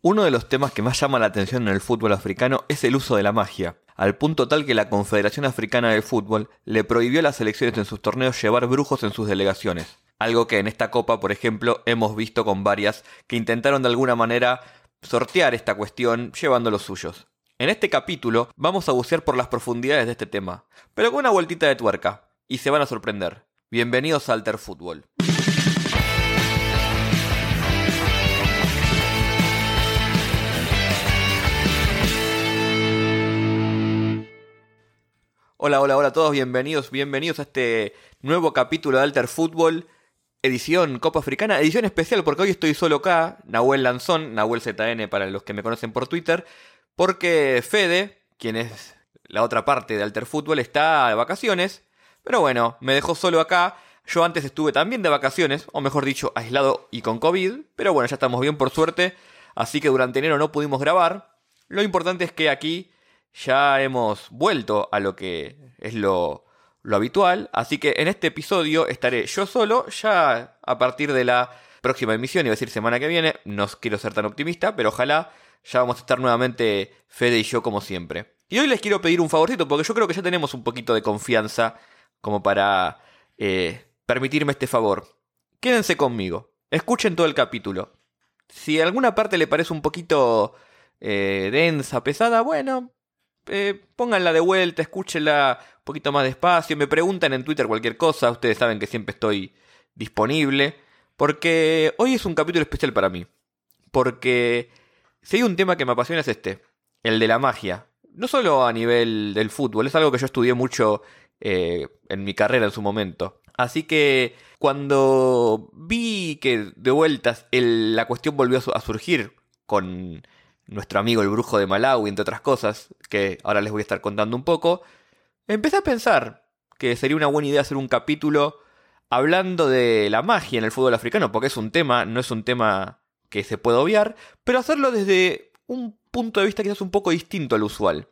Uno de los temas que más llama la atención en el fútbol africano es el uso de la magia, al punto tal que la Confederación Africana de Fútbol le prohibió a las selecciones en sus torneos llevar brujos en sus delegaciones. Algo que en esta copa, por ejemplo, hemos visto con varias que intentaron de alguna manera sortear esta cuestión llevando los suyos. En este capítulo vamos a bucear por las profundidades de este tema, pero con una vueltita de tuerca, y se van a sorprender. Bienvenidos a Alter Fútbol. Hola, hola, hola a todos, bienvenidos, bienvenidos a este nuevo capítulo de Alter Fútbol, edición Copa Africana, edición especial porque hoy estoy solo acá, Nahuel Lanzón, Nahuel ZN para los que me conocen por Twitter, porque Fede, quien es la otra parte de Alter Fútbol, está de vacaciones, pero bueno, me dejó solo acá. Yo antes estuve también de vacaciones, o mejor dicho, aislado y con COVID, pero bueno, ya estamos bien por suerte, así que durante enero no pudimos grabar. Lo importante es que aquí ya hemos vuelto a lo que es lo, habitual, así que en este episodio estaré yo solo, ya a partir de la próxima emisión, iba a decir semana que viene, no quiero ser tan optimista, pero ojalá ya vamos a estar nuevamente Fede y yo como siempre. Y hoy les quiero pedir un favorcito, porque yo creo que ya tenemos un poquito de confianza como para eh, permitirme este favor. Quédense conmigo, escuchen todo el capítulo. Si alguna parte le parece un poquito eh, densa, pesada, bueno, eh, pónganla de vuelta, escúchenla un poquito más despacio, me preguntan en Twitter cualquier cosa, ustedes saben que siempre estoy disponible, porque hoy es un capítulo especial para mí, porque si hay un tema que me apasiona es este, el de la magia, no solo a nivel del fútbol, es algo que yo estudié mucho eh, en mi carrera en su momento. Así que cuando vi que de vueltas la cuestión volvió a surgir con nuestro amigo el brujo de Malawi, entre otras cosas, que ahora les voy a estar contando un poco, empecé a pensar que sería una buena idea hacer un capítulo hablando de la magia en el fútbol africano, porque es un tema, no es un tema que se pueda obviar, pero hacerlo desde un punto de vista quizás un poco distinto al usual.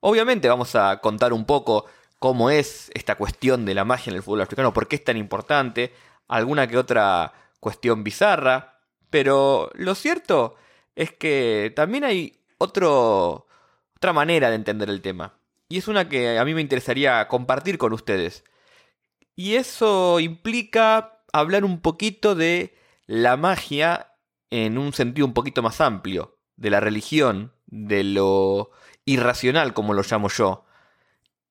Obviamente vamos a contar un poco cómo es esta cuestión de la magia en el fútbol africano, por qué es tan importante, alguna que otra cuestión bizarra, pero lo cierto es que también hay otra manera de entender el tema. Y es una que a mí me interesaría compartir con ustedes. Y eso implica hablar un poquito de la magia en un sentido un poquito más amplio, de la religión, de lo irracional, como lo llamo yo.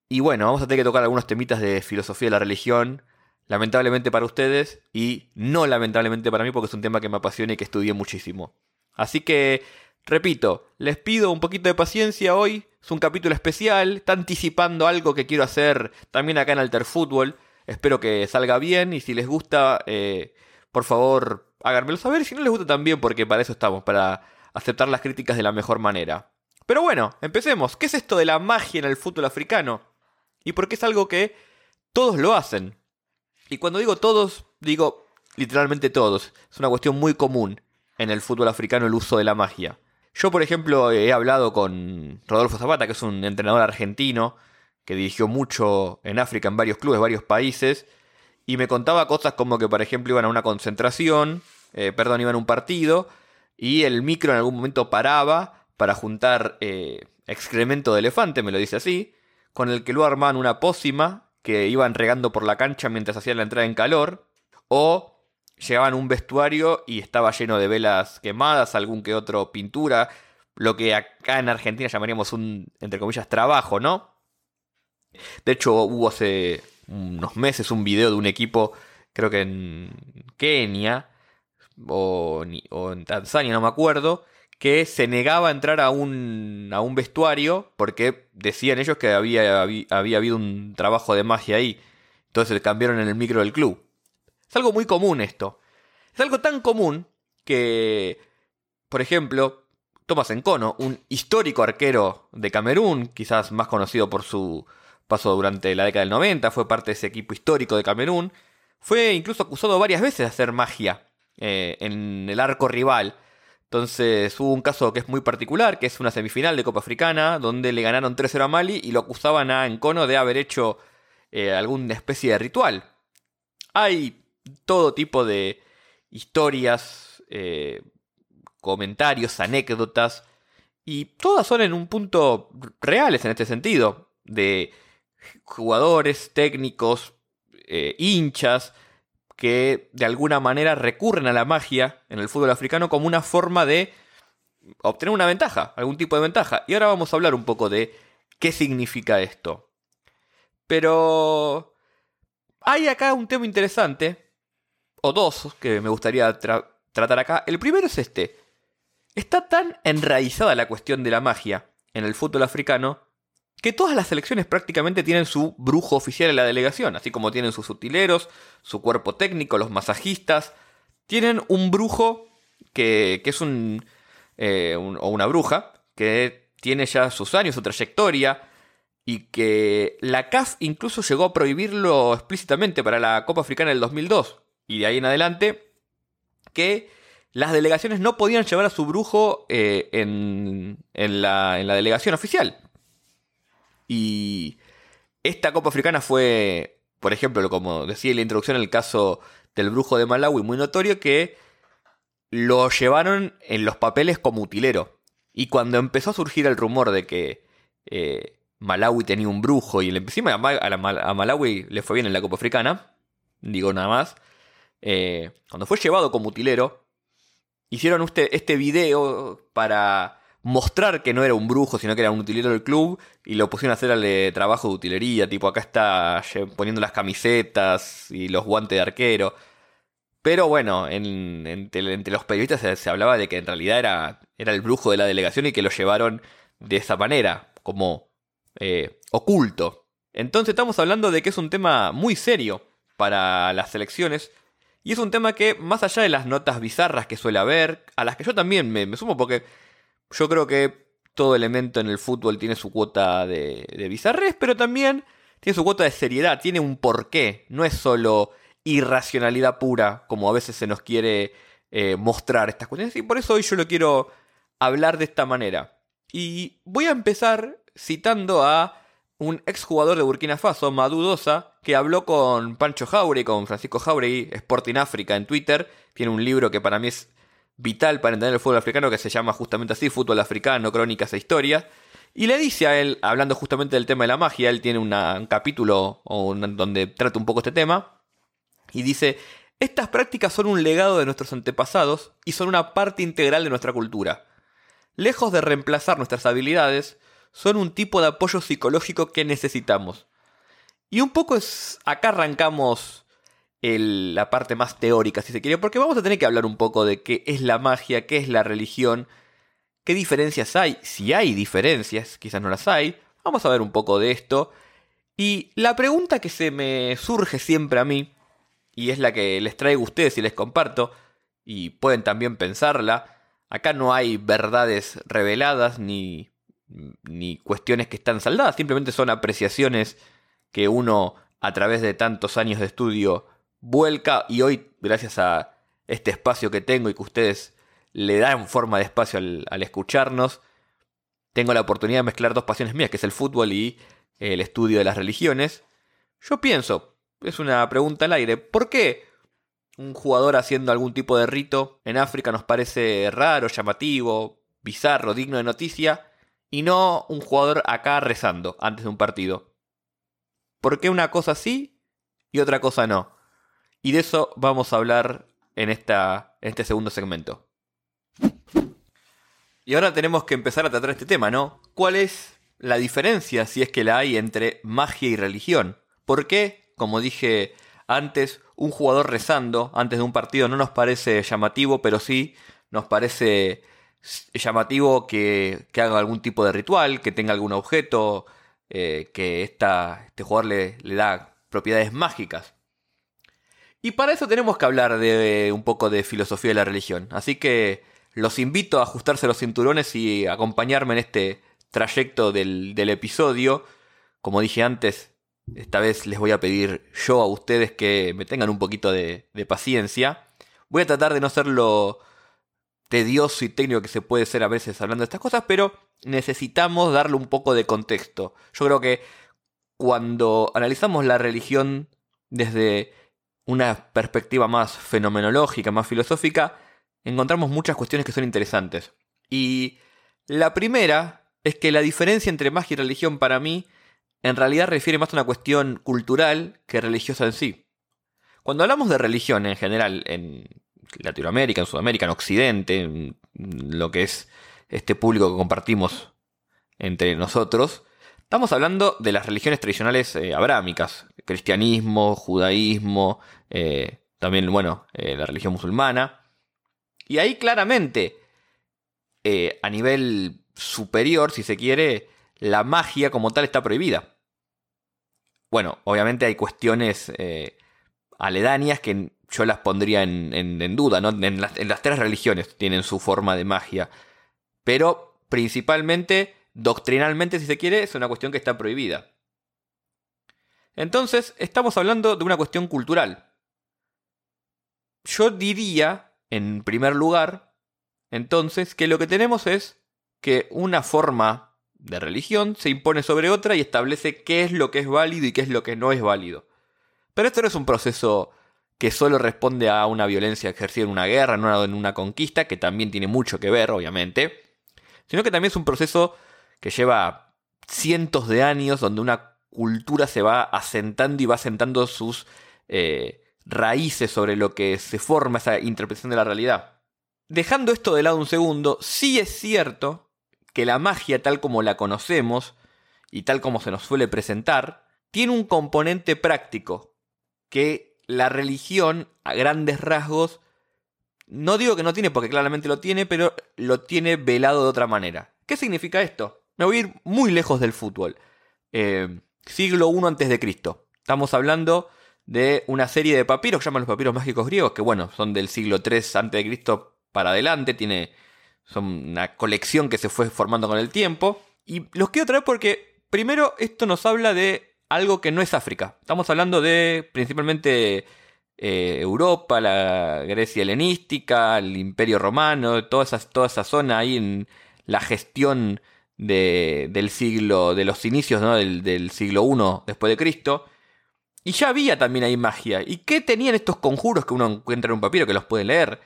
Y bueno, vamos a tener que tocar algunos temitas de filosofía de la religión, lamentablemente para ustedes y no lamentablemente para mí porque es un tema que me apasiona y que estudié muchísimo. Así que, repito, les pido un poquito de paciencia hoy. Es un capítulo especial, está anticipando algo que quiero hacer también acá en Alter Fútbol. Espero que salga bien y si les gusta, eh, por favor, háganmelo saber. Si no les gusta también, porque para eso estamos, para aceptar las críticas de la mejor manera. Pero bueno, empecemos. ¿Qué es esto de la magia en el fútbol africano? Y por qué es algo que todos lo hacen. Y cuando digo todos, digo literalmente todos. Es una cuestión muy común en el fútbol africano el uso de la magia. Yo, por ejemplo, he hablado con Rodolfo Zapata, que es un entrenador argentino que dirigió mucho en África, en varios clubes, varios países, y me contaba cosas como que, por ejemplo, iban a una concentración, eh, perdón, iban a un partido, y el micro en algún momento paraba para juntar eh, excremento de elefante, me lo dice así, con el que luego armaban una pócima que iban regando por la cancha mientras hacían la entrada en calor, o llegaban un vestuario y estaba lleno de velas quemadas, algún que otro pintura, lo que acá en Argentina llamaríamos un, entre comillas, trabajo, ¿no? De hecho, hubo hace unos meses un video de un equipo, creo que en Kenia o, en Tanzania, no me acuerdo, que se negaba a entrar a un, a un vestuario porque decían ellos que había, había, había habido un trabajo de magia ahí. Entonces cambiaron en el micro del club. Es algo muy común esto. Es algo tan común que, por ejemplo, Thomas Encono, un histórico arquero de Camerún, quizás más conocido por su paso durante la década del 90, fue parte de ese equipo histórico de Camerún, fue incluso acusado varias veces de hacer magia eh, en el arco rival. Entonces hubo un caso que es muy particular, que es una semifinal de Copa Africana, donde le ganaron 3-0 a Mali y lo acusaban a Encono de haber hecho eh, alguna especie de ritual. Hay todo tipo de historias eh, comentarios, anécdotas, y todas son en un punto reales en este sentido, de jugadores, técnicos, eh, hinchas, que de alguna manera recurren a la magia en el fútbol africano como una forma de obtener una ventaja, algún tipo de ventaja. Y ahora vamos a hablar un poco de qué significa esto. Pero hay acá un tema interesante, o dos, que me gustaría tratar acá. El primero es este. Está tan enraizada la cuestión de la magia en el fútbol africano que todas las selecciones prácticamente tienen su brujo oficial en la delegación, así como tienen sus utileros, su cuerpo técnico, los masajistas, tienen un brujo que, es un, eh, o una bruja que tiene ya sus años, su trayectoria, y que la CAF incluso llegó a prohibirlo explícitamente para la Copa Africana del 2002, y de ahí en adelante, que las delegaciones no podían llevar a su brujo eh, en, la, en la delegación oficial. Y esta Copa Africana fue, por ejemplo, como decía en la introducción, el caso del brujo de Malawi, muy notorio que lo llevaron en los papeles como utilero. Y cuando empezó a surgir el rumor de que eh, Malawi tenía un brujo y encima a, Malawi le fue bien en la Copa Africana, digo nada más, eh, cuando fue llevado como utilero, hicieron este video para mostrar que no era un brujo, sino que era un utilero del club, y lo pusieron a hacer al trabajo de utilería, tipo acá está poniendo las camisetas y los guantes de arquero. Pero bueno, entre, los periodistas se, hablaba de que en realidad era, era el brujo de la delegación y que lo llevaron de esa manera, como eh, oculto. Entonces estamos hablando de que es un tema muy serio para las selecciones. Y es un tema que, más allá de las notas bizarras que suele haber, a las que yo también me sumo porque yo creo que todo elemento en el fútbol tiene su cuota de, de pero también tiene su cuota de seriedad, tiene un porqué, no es solo irracionalidad pura, como a veces se nos quiere eh, mostrar estas cuestiones. Y por eso hoy yo lo quiero hablar de esta manera. Y voy a empezar citando a un exjugador de Burkina Faso, Madudosa, que habló con Pancho Jauregui, con Francisco Jauregui, Sporting África en Twitter. Tiene un libro que para mí es vital para entender el fútbol africano que se llama justamente así, Fútbol Africano, Crónicas e Historias. Y le dice a él, hablando justamente del tema de la magia, él tiene un capítulo donde trata un poco este tema, y dice, estas prácticas son un legado de nuestros antepasados y son una parte integral de nuestra cultura. Lejos de reemplazar nuestras habilidades, son un tipo de apoyo psicológico que necesitamos. Y un poco es, acá arrancamos la parte más teórica, si se quiere, porque vamos a tener que hablar un poco de qué es la magia, qué es la religión, qué diferencias hay, si hay diferencias, quizás no las hay, vamos a ver un poco de esto. Y la pregunta que se me surge siempre a mí, y es la que les traigo a ustedes y les comparto, y pueden también pensarla, acá no hay verdades reveladas ni, ni cuestiones que están saldadas, simplemente son apreciaciones que uno a través de tantos años de estudio vuelca y hoy, gracias a este espacio que tengo y que ustedes le dan forma de espacio al, escucharnos, tengo la oportunidad de mezclar dos pasiones mías, que es el fútbol y el estudio de las religiones. Yo pienso, es una pregunta al aire, ¿por qué un jugador haciendo algún tipo de rito en África nos parece raro, llamativo, bizarro, digno de noticia, y no un jugador acá rezando antes de un partido? ¿Por qué una cosa sí y otra cosa no? Y de eso vamos a hablar en, esta, este segundo segmento. Y ahora tenemos que empezar a tratar este tema, ¿no? ¿Cuál es la diferencia, si es que la hay, entre magia y religión? ¿Por qué, como dije antes, un jugador rezando antes de un partido no nos parece llamativo, pero sí nos parece llamativo que, haga algún tipo de ritual, que tenga algún objeto, eh, que este jugador le, le da propiedades mágicas? Y para eso tenemos que hablar de un poco de filosofía de la religión. Así que los invito a ajustarse los cinturones y acompañarme en este trayecto del, episodio. Como dije antes, esta vez les voy a pedir yo a ustedes que me tengan un poquito de, de paciencia. Voy a tratar de no ser lo tedioso y técnico que se puede ser a veces hablando de estas cosas, pero necesitamos darle un poco de contexto. Yo creo que cuando analizamos la religión desde una perspectiva más fenomenológica, más filosófica, encontramos muchas cuestiones que son interesantes. Y la primera es que la diferencia entre magia y religión para mí en realidad refiere más a una cuestión cultural que religiosa en sí. Cuando hablamos de religión en general, en Latinoamérica, en Sudamérica, en Occidente, en lo que es este público que compartimos entre nosotros, estamos hablando de las religiones tradicionales eh, abrámicas, cristianismo, judaísmo, eh, también, bueno, eh, la religión musulmana. Y ahí claramente, a nivel superior, si se quiere, la magia como tal está prohibida. Bueno, obviamente hay cuestiones aledañas que yo las pondría en, duda, ¿no? En las, en las, tres religiones tienen su forma de magia. Pero principalmente, doctrinalmente, si se quiere, es una cuestión que está prohibida. Entonces, estamos hablando de una cuestión cultural. Yo diría, en primer lugar, entonces, que lo que tenemos es que una forma de religión se impone sobre otra y establece qué es lo que es válido y qué es lo que no es válido. Pero esto no es un proceso que solo responde a una violencia ejercida en una guerra, no en una conquista, que también tiene mucho que ver, obviamente, sino que también es un proceso que lleva cientos de años, donde una cultura se va asentando y va asentando sus eh, raíces sobre lo que se forma esa interpretación de la realidad. Dejando esto de lado un segundo, sí es cierto que la magia tal como la conocemos y tal como se nos suele presentar, tiene un componente práctico que la religión, a grandes rasgos, no digo que no tiene, porque claramente lo tiene, pero lo tiene velado de otra manera. ¿Qué significa esto? Me voy a ir muy lejos del fútbol. Eh, siglo I antes de Cristo. Estamos hablando de una serie de papiros que llaman los papiros mágicos griegos, que bueno, son del siglo III antes de Cristo para adelante, tiene, son una colección que se fue formando con el tiempo. Y los quiero traer porque, primero, esto nos habla de algo que no es África. Estamos hablando de principalmente eh, Europa, la Grecia helenística, el Imperio Romano, toda esa, toda esa zona ahí en la gestión del siglo, de los inicios del, siglo I después de Cristo. Y ya había también ahí magia. ¿Y qué tenían estos conjuros que uno encuentra en un papiro que los puede leer?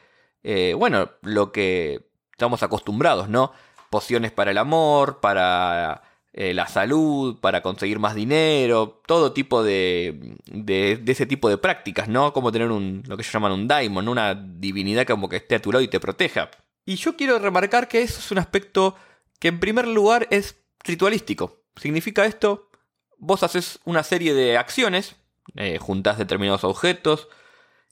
Eh, bueno, lo que estamos acostumbrados, ¿no? Pociones para el amor, para eh, la salud, para conseguir más dinero, todo tipo de, de, ese tipo de prácticas, ¿no? Como tener un, lo que se llaman un daimon, una divinidad como que esté a tu lado y te proteja. Y yo quiero remarcar que eso es un aspecto que en primer lugar es ritualístico. Significa esto, vos haces una serie de acciones, eh, juntás determinados objetos,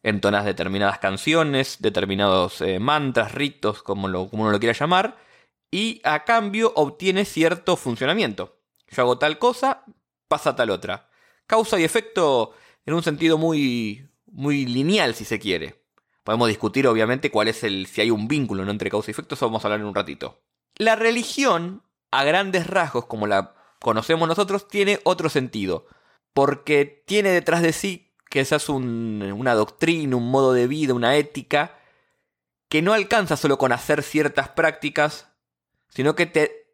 entonás determinadas canciones, determinados eh, mantras, ritos, como, lo, como uno lo quiera llamar, y a cambio obtiene cierto funcionamiento. Yo hago tal cosa, pasa tal otra. Causa y efecto en un sentido muy, muy lineal, si se quiere. Podemos discutir, obviamente, cuál es el. si hay un vínculo ¿no? entre causa y efecto, eso vamos a hablar en un ratito. La religión, a grandes rasgos, como la conocemos nosotros, tiene otro sentido. Porque tiene detrás de sí que esa es una doctrina, un modo de vida, una ética, que no alcanza solo con hacer ciertas prácticas, sino que te,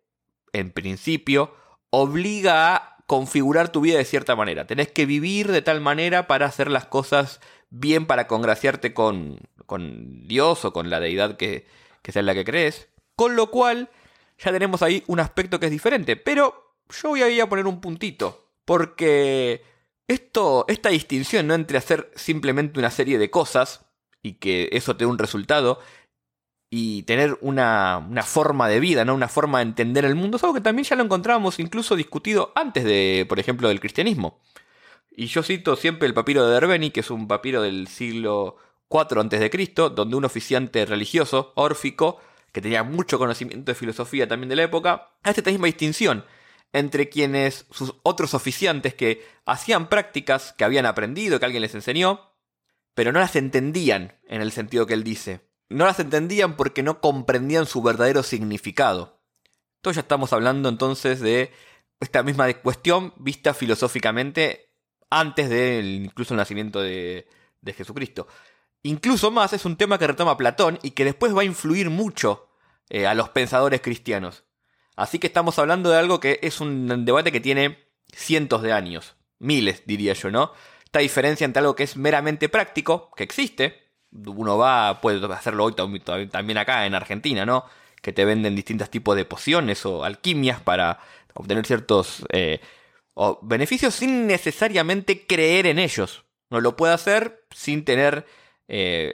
en principio, obliga a configurar tu vida de cierta manera. Tenés que vivir de tal manera para hacer las cosas bien, para congraciarte con, con Dios o con la deidad que, que sea en la que crees. Con lo cual, ya tenemos ahí un aspecto que es diferente. Pero yo voy a ir a poner un puntito. Porque esto, esta distinción ¿no? entre hacer simplemente una serie de cosas y que eso te dé un resultado y tener una, forma de vida, ¿no? una forma de entender el mundo, es algo que también ya lo encontrábamos incluso discutido antes de, por ejemplo, del cristianismo. Y yo cito siempre el papiro de Derbeni, que es un papiro del siglo IV a.C., donde un oficiante religioso, órfico, que tenía mucho conocimiento de filosofía también de la época, hace esta misma distinción entre quienes, sus otros oficiantes que hacían prácticas que habían aprendido, que alguien les enseñó, pero no las entendían en el sentido que él dice no las entendían porque no comprendían su verdadero significado. Entonces ya estamos hablando entonces de esta misma cuestión vista filosóficamente antes del incluso el nacimiento de, Jesucristo. Incluso más es un tema que retoma Platón y que después va a influir mucho eh, a los pensadores cristianos. Así que estamos hablando de algo que es un debate que tiene cientos de años, miles diría yo, ¿no? Esta diferencia entre algo que es meramente práctico, que existe, uno va, puede hacerlo hoy también acá en Argentina, ¿no? Que te venden distintos tipos de pociones o alquimias para obtener ciertos eh, beneficios sin necesariamente creer en ellos. No lo puede hacer sin tener, eh,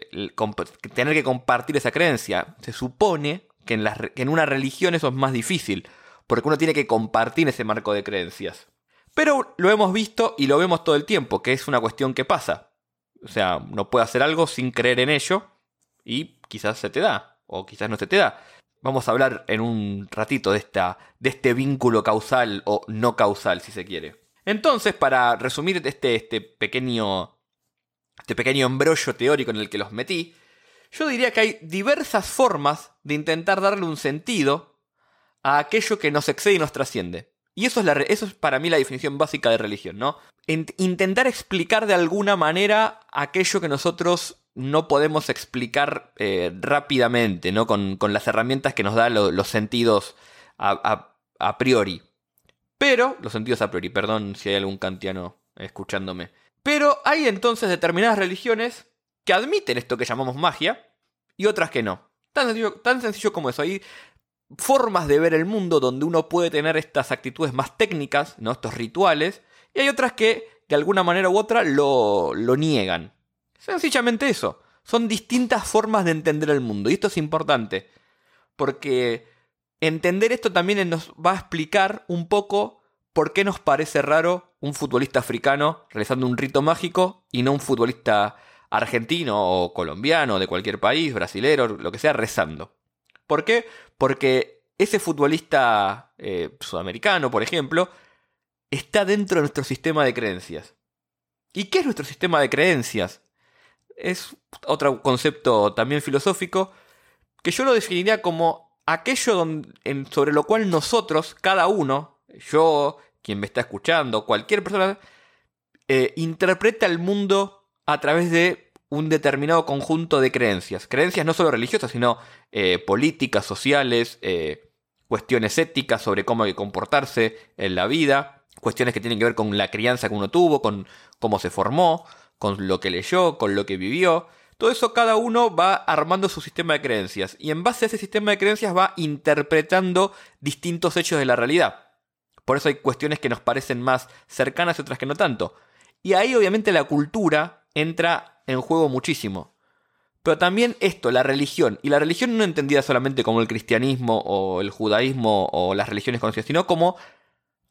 tener que compartir esa creencia. Se supone que en, que en una religión eso es más difícil, porque uno tiene que compartir ese marco de creencias. Pero lo hemos visto y lo vemos todo el tiempo, que es una cuestión que pasa. O sea, no puede hacer algo sin creer en ello y quizás se te da, o quizás no se te da. Vamos a hablar en un ratito de, esta, de este vínculo causal o no causal, si se quiere. Entonces, para resumir este, este, pequeño, este pequeño embrollo teórico en el que los metí, yo diría que hay diversas formas de intentar darle un sentido a aquello que nos excede y nos trasciende. Y eso es, eso es para mí la definición básica de religión, ¿no? intentar explicar de alguna manera aquello que nosotros no podemos explicar eh, rápidamente, ¿no? Con, las herramientas que nos dan los sentidos a, priori. Pero, los sentidos a priori, perdón si hay algún kantiano escuchándome. Pero hay entonces determinadas religiones que admiten esto que llamamos magia y otras que no. Tan sencillo, tan sencillo como eso. Formas de ver el mundo donde uno puede tener estas actitudes más técnicas, ¿no? estos rituales, y hay otras que de alguna manera u otra lo, lo niegan. Sencillamente eso. Son distintas formas de entender el mundo. Y esto es importante. Porque entender esto también nos va a explicar un poco por qué nos parece raro un futbolista africano realizando un rito mágico y no un futbolista argentino o colombiano de cualquier país, brasilero, lo que sea, rezando. ¿Por qué? Porque ese futbolista eh, sudamericano, por ejemplo, está dentro de nuestro sistema de creencias. ¿Y qué es nuestro sistema de creencias? Es otro concepto también filosófico que yo lo definiría como aquello sobre lo cual nosotros, cada uno, yo, quien me está escuchando, cualquier persona, eh, interpreta el mundo a través de un determinado conjunto de creencias. Creencias no solo religiosas, sino eh, políticas, sociales, eh, cuestiones éticas sobre cómo hay que comportarse en la vida, cuestiones que tienen que ver con la crianza que uno tuvo, con cómo se formó, con lo que leyó, con lo que vivió. Todo eso cada uno va armando su sistema de creencias y en base a ese sistema de creencias va interpretando distintos hechos de la realidad. Por eso hay cuestiones que nos parecen más cercanas y otras que no tanto. Y ahí obviamente la cultura entra en juego muchísimo. Pero también esto, la religión. Y la religión no entendida solamente como el cristianismo o el judaísmo o las religiones conocidas, sino como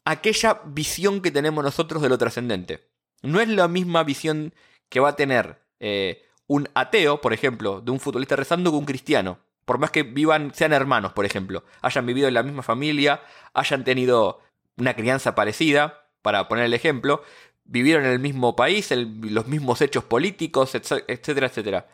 aquella visión que tenemos nosotros de lo trascendente. No es la misma visión que va a tener eh, un ateo, por ejemplo, de un futbolista rezando que un cristiano. Por más que vivan, sean hermanos, por ejemplo, hayan vivido en la misma familia, hayan tenido una crianza parecida, para poner el ejemplo, vivieron en el mismo país, los mismos hechos políticos, etcétera, etcétera.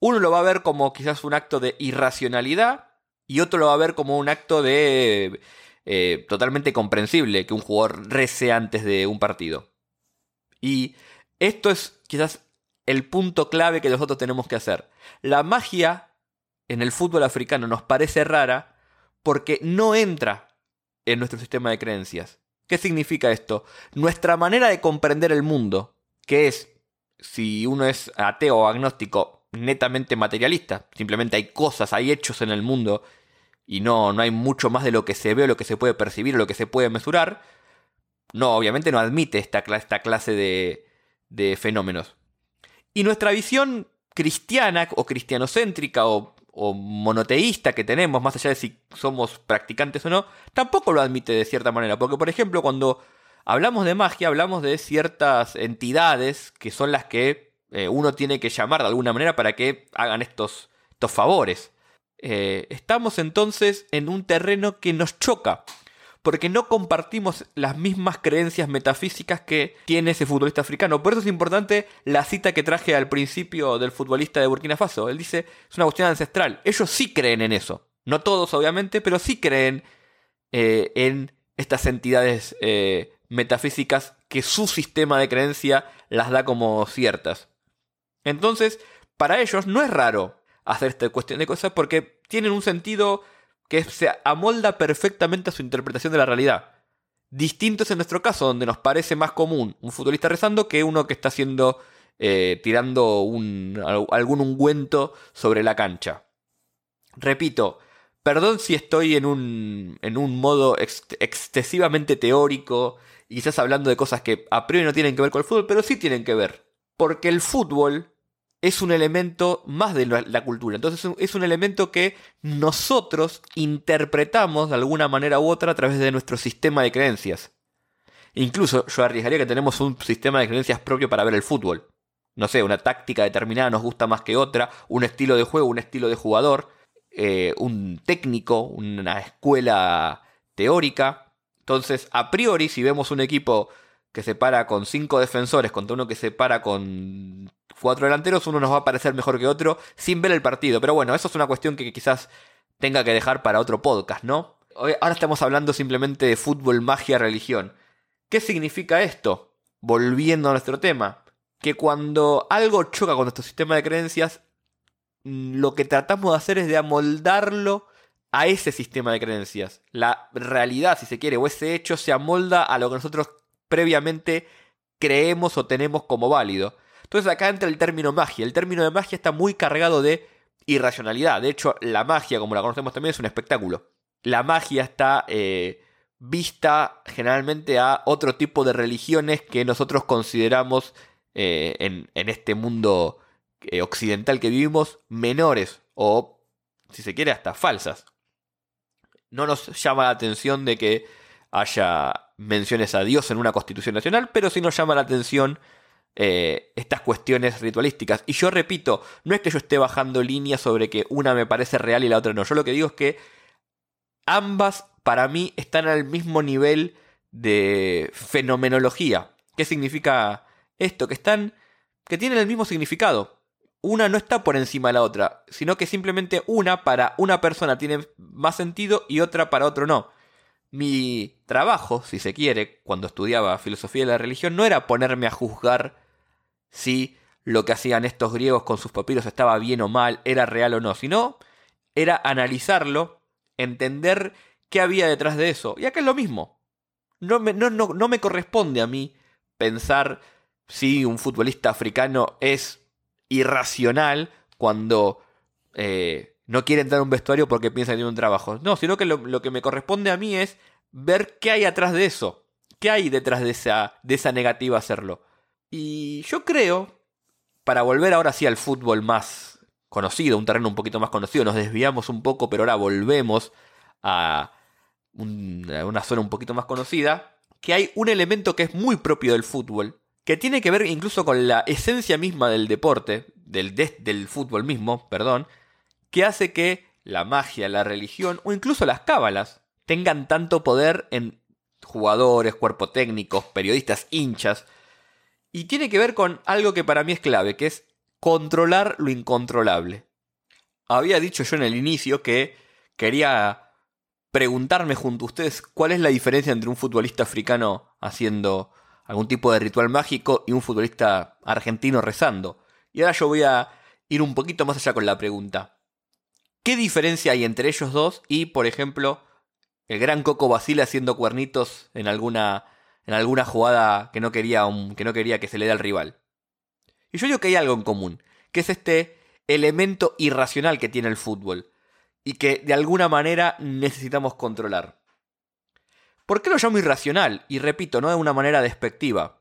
Uno lo va a ver como quizás un acto de irracionalidad y otro lo va a ver como un acto de eh, totalmente comprensible que un jugador rece antes de un partido. Y esto es quizás el punto clave que nosotros tenemos que hacer. La magia en el fútbol africano nos parece rara porque no entra en nuestro sistema de creencias. ¿Qué significa esto? Nuestra manera de comprender el mundo, que es, si uno es ateo o agnóstico, netamente materialista, simplemente hay cosas, hay hechos en el mundo y no, no hay mucho más de lo que se ve o lo que se puede percibir o lo que se puede mesurar, no, obviamente no admite esta, clase de, de fenómenos. Y nuestra visión cristiana o cristianocéntrica o o monoteísta que tenemos, más allá de si somos practicantes o no, tampoco lo admite de cierta manera. Porque, por ejemplo, cuando hablamos de magia, hablamos de ciertas entidades que son las que eh, uno tiene que llamar de alguna manera para que hagan estos, estos favores. Eh, estamos entonces en un terreno que nos choca porque no compartimos las mismas creencias metafísicas que tiene ese futbolista africano. Por eso es importante la cita que traje al principio del futbolista de Burkina Faso. Él dice, es una cuestión ancestral. Ellos sí creen en eso. No todos, obviamente, pero sí creen eh, en estas entidades eh, metafísicas que su sistema de creencia las da como ciertas. Entonces, para ellos no es raro hacer esta cuestión de cosas porque tienen un sentido que se amolda perfectamente a su interpretación de la realidad. Distinto es en nuestro caso, donde nos parece más común un futbolista rezando que uno que está haciendo eh, tirando un, algún ungüento sobre la cancha. Repito, perdón si estoy en un, en un modo excesivamente teórico y quizás hablando de cosas que a priori no tienen que ver con el fútbol, pero sí tienen que ver. Porque el fútbol es un elemento más de la cultura. Entonces es un elemento que nosotros interpretamos de alguna manera u otra a través de nuestro sistema de creencias. Incluso yo arriesgaría que tenemos un sistema de creencias propio para ver el fútbol. No sé, una táctica determinada nos gusta más que otra, un estilo de juego, un estilo de jugador, eh, un técnico, una escuela teórica. Entonces, a priori, si vemos un equipo que se para con cinco defensores contra uno que se para con cuatro delanteros, uno nos va a parecer mejor que otro sin ver el partido. Pero bueno, eso es una cuestión que quizás tenga que dejar para otro podcast, ¿no? Ahora estamos hablando simplemente de fútbol, magia, religión. ¿Qué significa esto? Volviendo a nuestro tema. Que cuando algo choca con nuestro sistema de creencias, mm, lo que tratamos de hacer es de amoldarlo a ese sistema de creencias. La realidad, si se quiere, o ese hecho se amolda a lo que nosotros previamente creemos o tenemos como válido. Entonces acá entra el término magia. El término de magia está muy cargado de irracionalidad. De hecho, la magia, como la conocemos también, es un espectáculo. La magia está eh, vista generalmente a otro tipo de religiones que nosotros consideramos eh, en, este mundo eh, occidental que vivimos menores o, si se quiere, hasta falsas. No nos llama la atención de que haya menciones a Dios en una constitución nacional, pero sí nos llama la atención eh, estas cuestiones ritualísticas. Y yo repito, no es que yo esté bajando líneas sobre que una me parece real y la otra no. Yo lo que digo es que ambas para mí están al mismo nivel de fenomenología. ¿Qué significa esto? Que están. que tienen el mismo significado. Una no está por encima de la otra, sino que simplemente una para una persona tiene más sentido y otra para otro no. Mi trabajo, si se quiere, cuando estudiaba filosofía de la religión, no era ponerme a juzgar si lo que hacían estos griegos con sus papiros estaba bien o mal, era real o no, sino era analizarlo, entender qué había detrás de eso. Y acá es lo mismo. No me, corresponde a mí pensar si un futbolista africano es irracional cuando eh, no quiere entrar a un vestuario porque piensa que tiene un trabajo. No, sino que lo, que me corresponde a mí es ver qué hay atrás de eso. ¿Qué hay detrás de esa, de esa negativa a hacerlo? Y yo creo, para volver ahora sí al fútbol más conocido, un terreno un poquito más conocido, nos desviamos un poco, pero ahora volvemos a, una zona un poquito más conocida, que hay un elemento que es muy propio del fútbol, que tiene que ver incluso con la esencia misma del deporte, del, del fútbol mismo, perdón, que hace que la magia, la religión o incluso las cábalas tengan tanto poder en jugadores, cuerpo técnicos, periodistas, hinchas. Y tiene que ver con algo que para mí es clave, que es controlar lo incontrolable. Había dicho yo en el inicio que quería preguntarme junto a ustedes cuál es la diferencia entre un futbolista africano haciendo algún tipo de ritual mágico y un futbolista argentino rezando. Y ahora yo voy a ir un poquito más allá con la pregunta. ¿Qué diferencia hay entre ellos dos y, por ejemplo, el gran Coco Basile haciendo cuernitos en alguna, en alguna jugada que no, quería que no quería que se le dé al rival? Y yo digo que hay algo en común, que es este elemento irracional que tiene el fútbol y que de alguna manera necesitamos controlar. ¿Por qué lo llamo irracional? Y repito, no de una manera despectiva.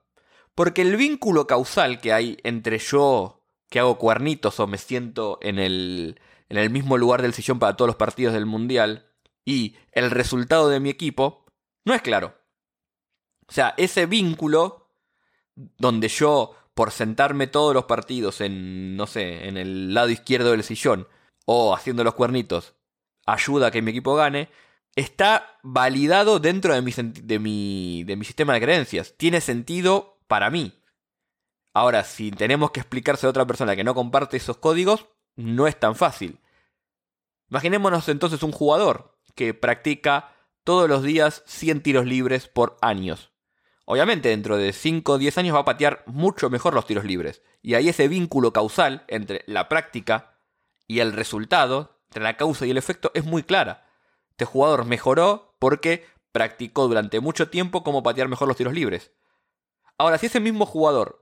Porque el vínculo causal que hay entre yo que hago cuernitos o me siento en el, en el mismo lugar del sillón para todos los partidos del Mundial y el resultado de mi equipo, no es claro. O sea, ese vínculo donde yo, por sentarme todos los partidos en, no sé, en el lado izquierdo del sillón o haciendo los cuernitos, ayuda a que mi equipo gane, está validado dentro de mi, de mi, de mi sistema de creencias. Tiene sentido para mí. Ahora, si tenemos que explicarse a otra persona que no comparte esos códigos, no es tan fácil. Imaginémonos entonces un jugador que practica todos los días 100 tiros libres por años. Obviamente dentro de 5 o 10 años va a patear mucho mejor los tiros libres. Y ahí ese vínculo causal entre la práctica y el resultado, entre la causa y el efecto, es muy clara. Este jugador mejoró porque practicó durante mucho tiempo cómo patear mejor los tiros libres. Ahora, si ese mismo jugador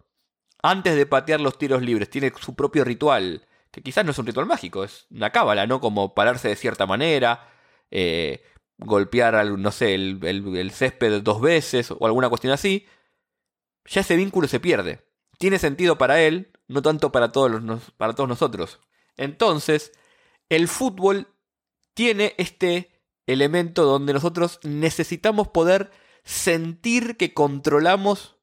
antes de patear los tiros libres, tiene su propio ritual, que quizás no es un ritual mágico, es una cábala, ¿no? Como pararse de cierta manera, eh, golpear, no sé, el, el césped dos veces o alguna cuestión así, ya ese vínculo se pierde. Tiene sentido para él, no tanto para todos, los, para todos nosotros. Entonces, el fútbol tiene este elemento donde nosotros necesitamos poder sentir que controlamos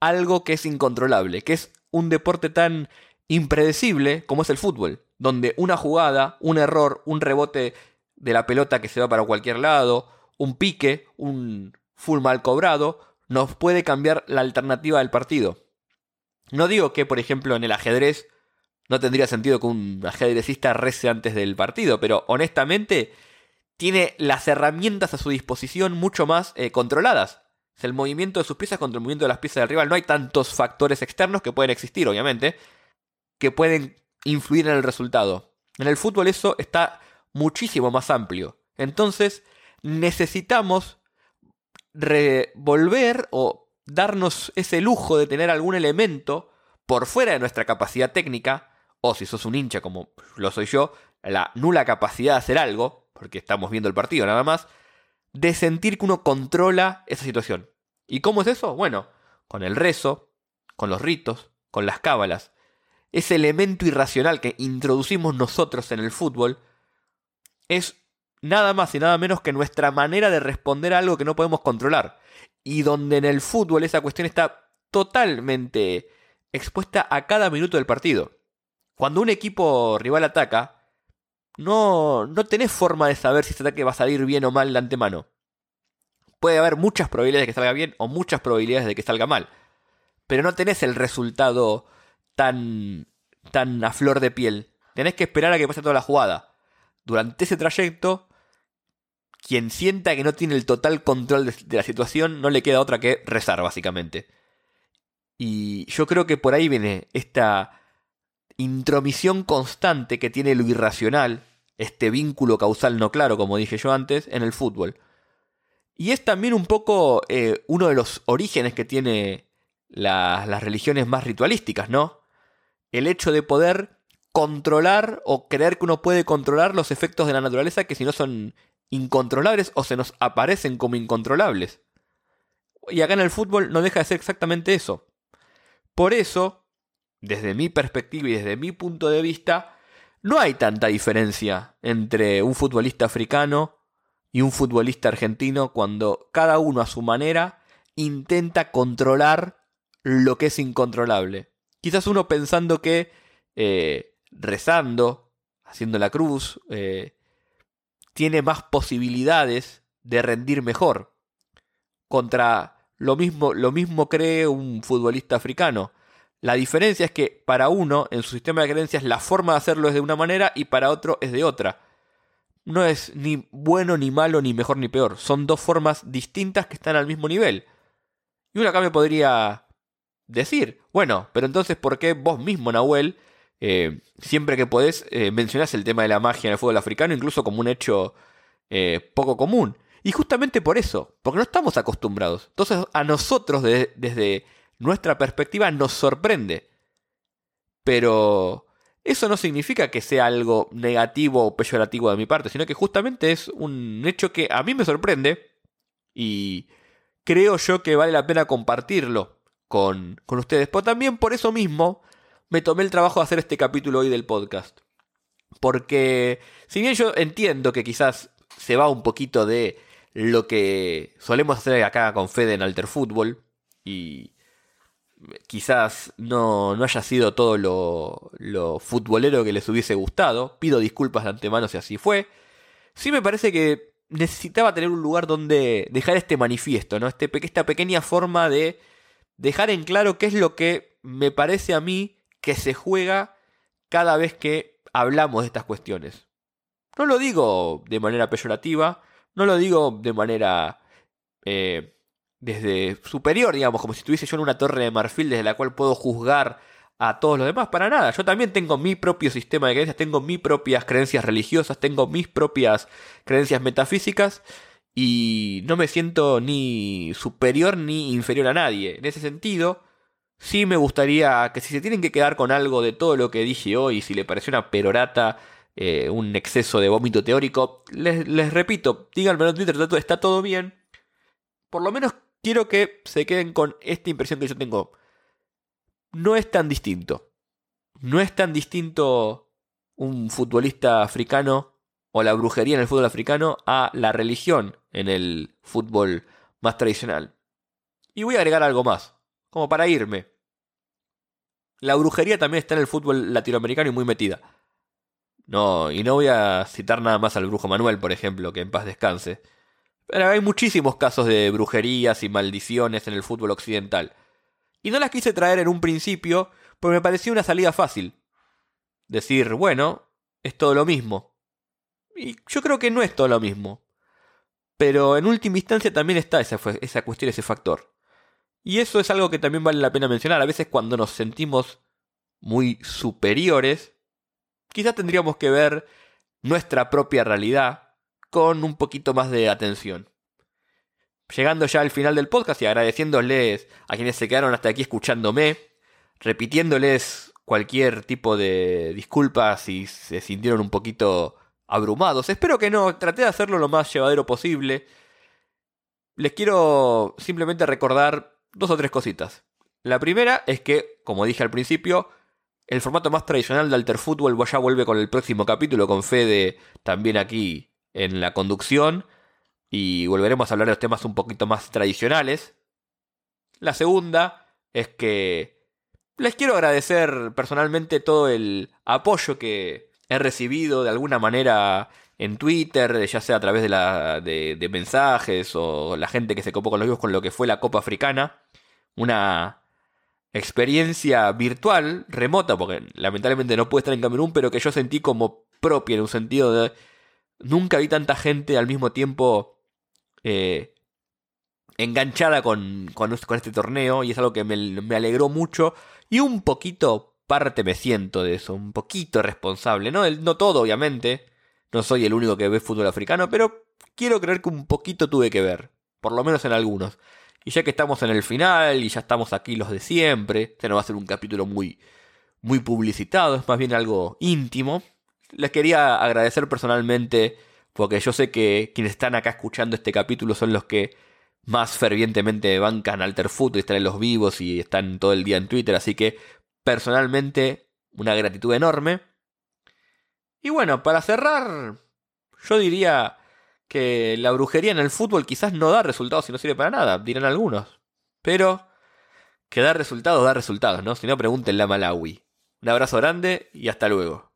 algo que es incontrolable, que es un deporte tan impredecible como es el fútbol, donde una jugada, un error, un rebote de la pelota que se va para cualquier lado, un pique, un full mal cobrado, nos puede cambiar la alternativa del partido. No digo que, por ejemplo, en el ajedrez no tendría sentido que un ajedrecista rece antes del partido, pero honestamente tiene las herramientas a su disposición mucho más eh, controladas. Es el movimiento de sus piezas contra el movimiento de las piezas del rival. No hay tantos factores externos que pueden existir, obviamente, que pueden influir en el resultado. En el fútbol eso está muchísimo más amplio. Entonces necesitamos revolver o darnos ese lujo de tener algún elemento por fuera de nuestra capacidad técnica o si sos un hincha como lo soy yo, la nula capacidad de hacer algo, porque estamos viendo el partido nada más, de sentir que uno controla esa situación. ¿Y cómo es eso? Bueno, con el rezo, con los ritos, con las cábalas. Ese elemento irracional que introducimos nosotros en el fútbol es nada más y nada menos que nuestra manera de responder a algo que no podemos controlar. Y donde en el fútbol esa cuestión está totalmente expuesta a cada minuto del partido. Cuando un equipo rival ataca, no, no tenés forma de saber si ese ataque va a salir bien o mal de antemano. Puede haber muchas probabilidades de que salga bien o muchas probabilidades de que salga mal. Pero no tenés el resultado tan, tan a flor de piel. Tenés que esperar a que pase toda la jugada. Durante ese trayecto, quien sienta que no tiene el total control de, la situación, no le queda otra que rezar, básicamente. Y yo creo que por ahí viene esta intromisión constante que tiene lo irracional, este vínculo causal no claro, como dije yo antes, en el fútbol. Y es también un poco eh, uno de los orígenes que tiene las religiones más ritualísticas, ¿no? El hecho de poder controlar o creer que uno puede controlar los efectos de la naturaleza que si no son incontrolables o se nos aparecen como incontrolables. Y acá en el fútbol no deja de ser exactamente eso. Por eso, desde mi perspectiva y desde mi punto de vista, no hay tanta diferencia entre un futbolista africano y un futbolista argentino cuando cada uno a su manera intenta controlar lo que es incontrolable. Quizás uno pensando que eh, rezando, haciendo la cruz, eh, tiene más posibilidades de rendir mejor. Contra lo mismo, lo mismo cree un futbolista africano. La diferencia es que para uno, en su sistema de creencias, la forma de hacerlo es de una manera y para otro es de otra. No es ni bueno ni malo, ni mejor ni peor. Son dos formas distintas que están al mismo nivel. Y uno acá podría decir, bueno, pero entonces, ¿por qué vos mismo, Nahuel, eh, siempre que podés, eh, mencionás el tema de la magia en el fútbol africano, incluso como un hecho eh, poco común? Y justamente por eso, porque no estamos acostumbrados. Entonces, a nosotros, desde nuestra perspectiva nos sorprende. Pero eso no significa que sea algo negativo o peyorativo de mi parte, sino que justamente es un hecho que a mí me sorprende y creo yo que vale la pena compartirlo con, con ustedes. Pero también por eso mismo me tomé el trabajo de hacer este capítulo hoy del podcast. Porque si bien yo entiendo que quizás se va un poquito de lo que solemos hacer acá con Fede en Alter Fútbol y quizás no, no haya sido todo lo, lo, futbolero que les hubiese gustado. Pido disculpas de antemano si así fue. Sí me parece que necesitaba tener un lugar donde dejar este manifiesto, ¿no? Este, esta pequeña forma de dejar en claro qué es lo que me parece a mí que se juega cada vez que hablamos de estas cuestiones. No lo digo de manera peyorativa, no lo digo de manera eh, desde superior, digamos, como si estuviese yo en una torre de marfil desde la cual puedo juzgar a todos los demás, para nada. Yo también tengo mi propio sistema de creencias, tengo mis propias creencias religiosas, tengo mis propias creencias metafísicas y no me siento ni superior ni inferior a nadie. En ese sentido, Sí me gustaría que si se tienen que quedar con algo de todo lo que dije hoy, si le pareció una perorata, eh, un exceso de vómito teórico, les, repito, díganme en Twitter, está todo bien. Por lo menos quiero que se queden con esta impresión que yo tengo. No es tan distinto. No es tan distinto un futbolista africano o la brujería en el fútbol africano a la religión en el fútbol más tradicional. Y voy a agregar algo más, como para irme. La brujería también está en el fútbol latinoamericano y muy metida. No, y no voy a citar nada más al brujo Manuel, por ejemplo, que en paz descanse. Pero hay muchísimos casos de brujerías y maldiciones en el fútbol occidental. Y no las quise traer en un principio porque me parecía una salida fácil. Decir, bueno, es todo lo mismo. Y yo creo que no es todo lo mismo. Pero en última instancia también está esa, esa cuestión, ese factor. Y eso es algo que también vale la pena mencionar. A veces cuando nos sentimos muy superiores, quizás tendríamos que ver nuestra propia realidad con un poquito más de atención. Llegando ya al final del podcast y agradeciéndoles a quienes se quedaron hasta aquí escuchándome, repitiéndoles cualquier tipo de disculpas si se sintieron un poquito abrumados. Espero que no, traté de hacerlo lo más llevadero posible. Les quiero simplemente recordar dos o tres cositas. La primera es que, como dije al principio, el formato más tradicional de Alter Fútbol ya vuelve con el próximo capítulo, con Fede también aquí en la conducción, y volveremos a hablar de los temas un poquito más tradicionales. La segunda es que les quiero agradecer personalmente todo el apoyo que he recibido de alguna manera en Twitter, ya sea a través de, la, de, mensajes o la gente que se copó con los vivos con lo que fue la Copa Africana. Una experiencia virtual, remota, porque lamentablemente no puede estar en Camerún, pero que yo sentí como propia en un sentido de... Nunca vi tanta gente al mismo tiempo eh, enganchada con, con, este torneo y es algo que me alegró mucho y un poquito parte me siento de eso, un poquito responsable, no, no todo obviamente, no soy el único que ve fútbol africano, pero quiero creer que un poquito tuve que ver, por lo menos en algunos. Y ya que estamos en el final y ya estamos aquí los de siempre, este no va a ser un capítulo muy, muy publicitado, es más bien algo íntimo. Les quería agradecer personalmente porque yo sé que quienes están acá escuchando este capítulo son los que más fervientemente bancan Alterfoot y están en los vivos y están todo el día en Twitter, así que personalmente una gratitud enorme. Y bueno, para cerrar, yo diría que la brujería en el fútbol quizás no da resultados y no sirve para nada, dirán algunos. Pero que da resultados, da resultados, ¿no? Si no, pregúntenle a Malawi. Un abrazo grande y hasta luego.